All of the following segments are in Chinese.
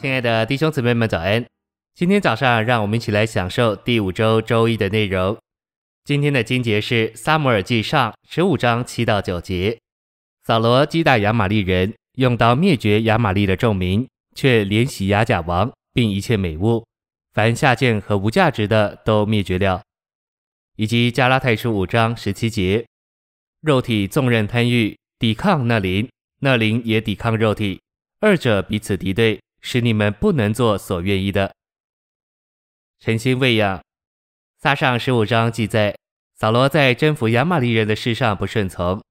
亲爱的弟兄姊妹们，早安！今天早上，让我们一起来享受第五周周一的内容。今天的经节是《撒母耳记上》十五章七到九节。扫罗击打亚玛力人，用刀灭绝亚玛力的众民，却怜惜亚甲王，并一切美物，凡下贱和无价值的都灭绝了。以及加拉太书五章十七节，肉体纵任贪欲，抵抗那灵，那灵也抵抗肉体，二者彼此敌对。使你们不能做所愿意的。诚心喂养，撒上十五章记载，扫罗在征服亚玛力人的事上不顺从。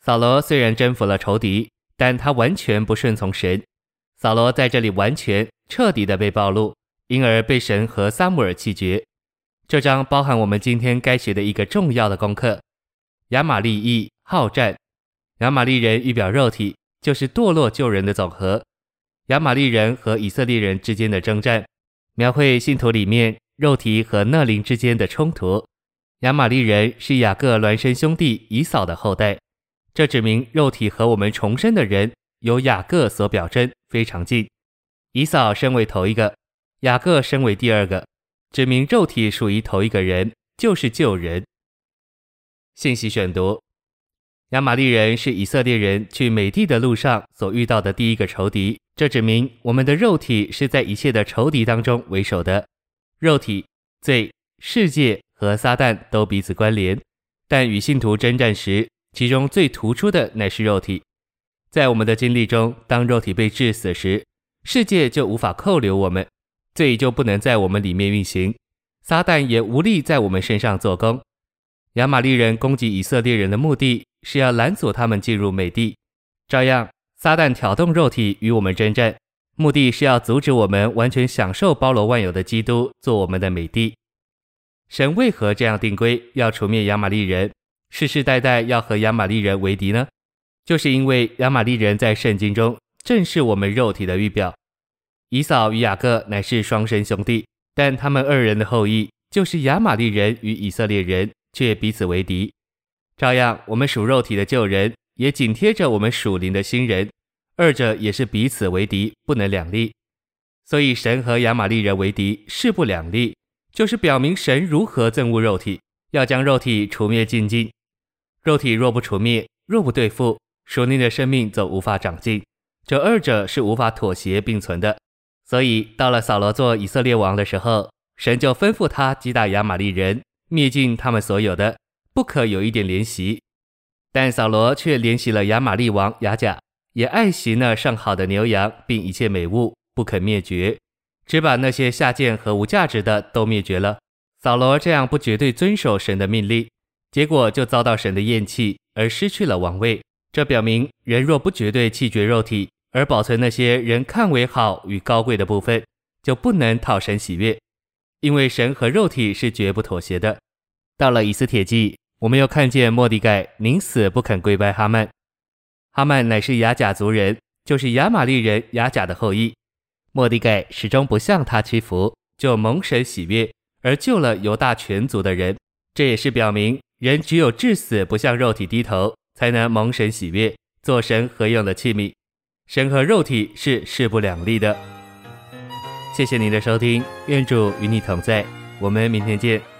扫罗虽然征服了仇敌，但他完全不顺从神。扫罗在这里完全彻底的被暴露，因而被神和撒母耳弃绝。这章包含我们今天该学的一个重要的功课：亚玛力役好战。亚玛力人预表肉体，就是堕落救人的总和。亚玛利人和以色列人之间的征战，描绘信徒里面肉体和那灵之间的冲突。亚玛利人是雅各孪生兄弟以扫的后代，这指明肉体和我们重生的人由雅各所表征非常近。以扫身为头一个，雅各身为第二个，指明肉体属于头一个人，就是旧人。信息选读：亚玛力人是以色列人去美地的路上所遇到的第一个仇敌。这指明我们的肉体是在一切的仇敌当中为首的，肉体、罪、世界和撒旦都彼此关联，但与信徒征战时，其中最突出的乃是肉体。在我们的经历中，当肉体被致死时，世界就无法扣留我们，罪就不能在我们里面运行，撒旦也无力在我们身上做工。亚玛力人攻击以色列人的目的是要拦阻他们进入美地，照样。撒旦挑动肉体与我们征战，目的是要阻止我们完全享受包罗万有的基督做我们的美帝。神为何这样定规，要除灭亚玛利人，世世代代要和亚玛利人为敌呢？就是因为亚玛利人在圣经中正是我们肉体的预表。以扫与雅各乃是双生兄弟，但他们二人的后裔就是亚玛利人与以色列人，却彼此为敌。照样，我们属肉体的旧人。也紧贴着我们属灵的新人，二者也是彼此为敌，不能两立。所以神和亚玛力人为敌，势不两立，就是表明神如何憎恶肉体，要将肉体除灭净尽。肉体若不除灭，若不对付，属灵的生命则无法长进。这二者是无法妥协并存的。所以到了扫罗做以色列王的时候，神就吩咐他击打亚玛力人，灭尽他们所有的，不可有一点怜惜。但扫罗却怜惜了亚玛利王亚甲，也爱惜那上好的牛羊，并一切美物，不肯灭绝，只把那些下贱和无价值的都灭绝了。扫罗这样不绝对遵守神的命令，结果就遭到神的厌弃，而失去了王位。这表明，人若不绝对弃绝肉体，而保存那些人看为好与高贵的部分，就不能讨神喜悦，因为神和肉体是绝不妥协的。到了以斯帖记。我们又看见莫迪盖宁死不肯跪拜哈曼，哈曼乃是亚甲族人，就是亚玛力人亚甲的后裔。莫迪盖始终不向他屈服，就蒙神喜悦，而救了犹大全族的人。这也是表明，人只有至死不向肉体低头，才能蒙神喜悦，做神合用的器皿。神和肉体是势不两立的。谢谢您的收听，愿主与你同在，我们明天见。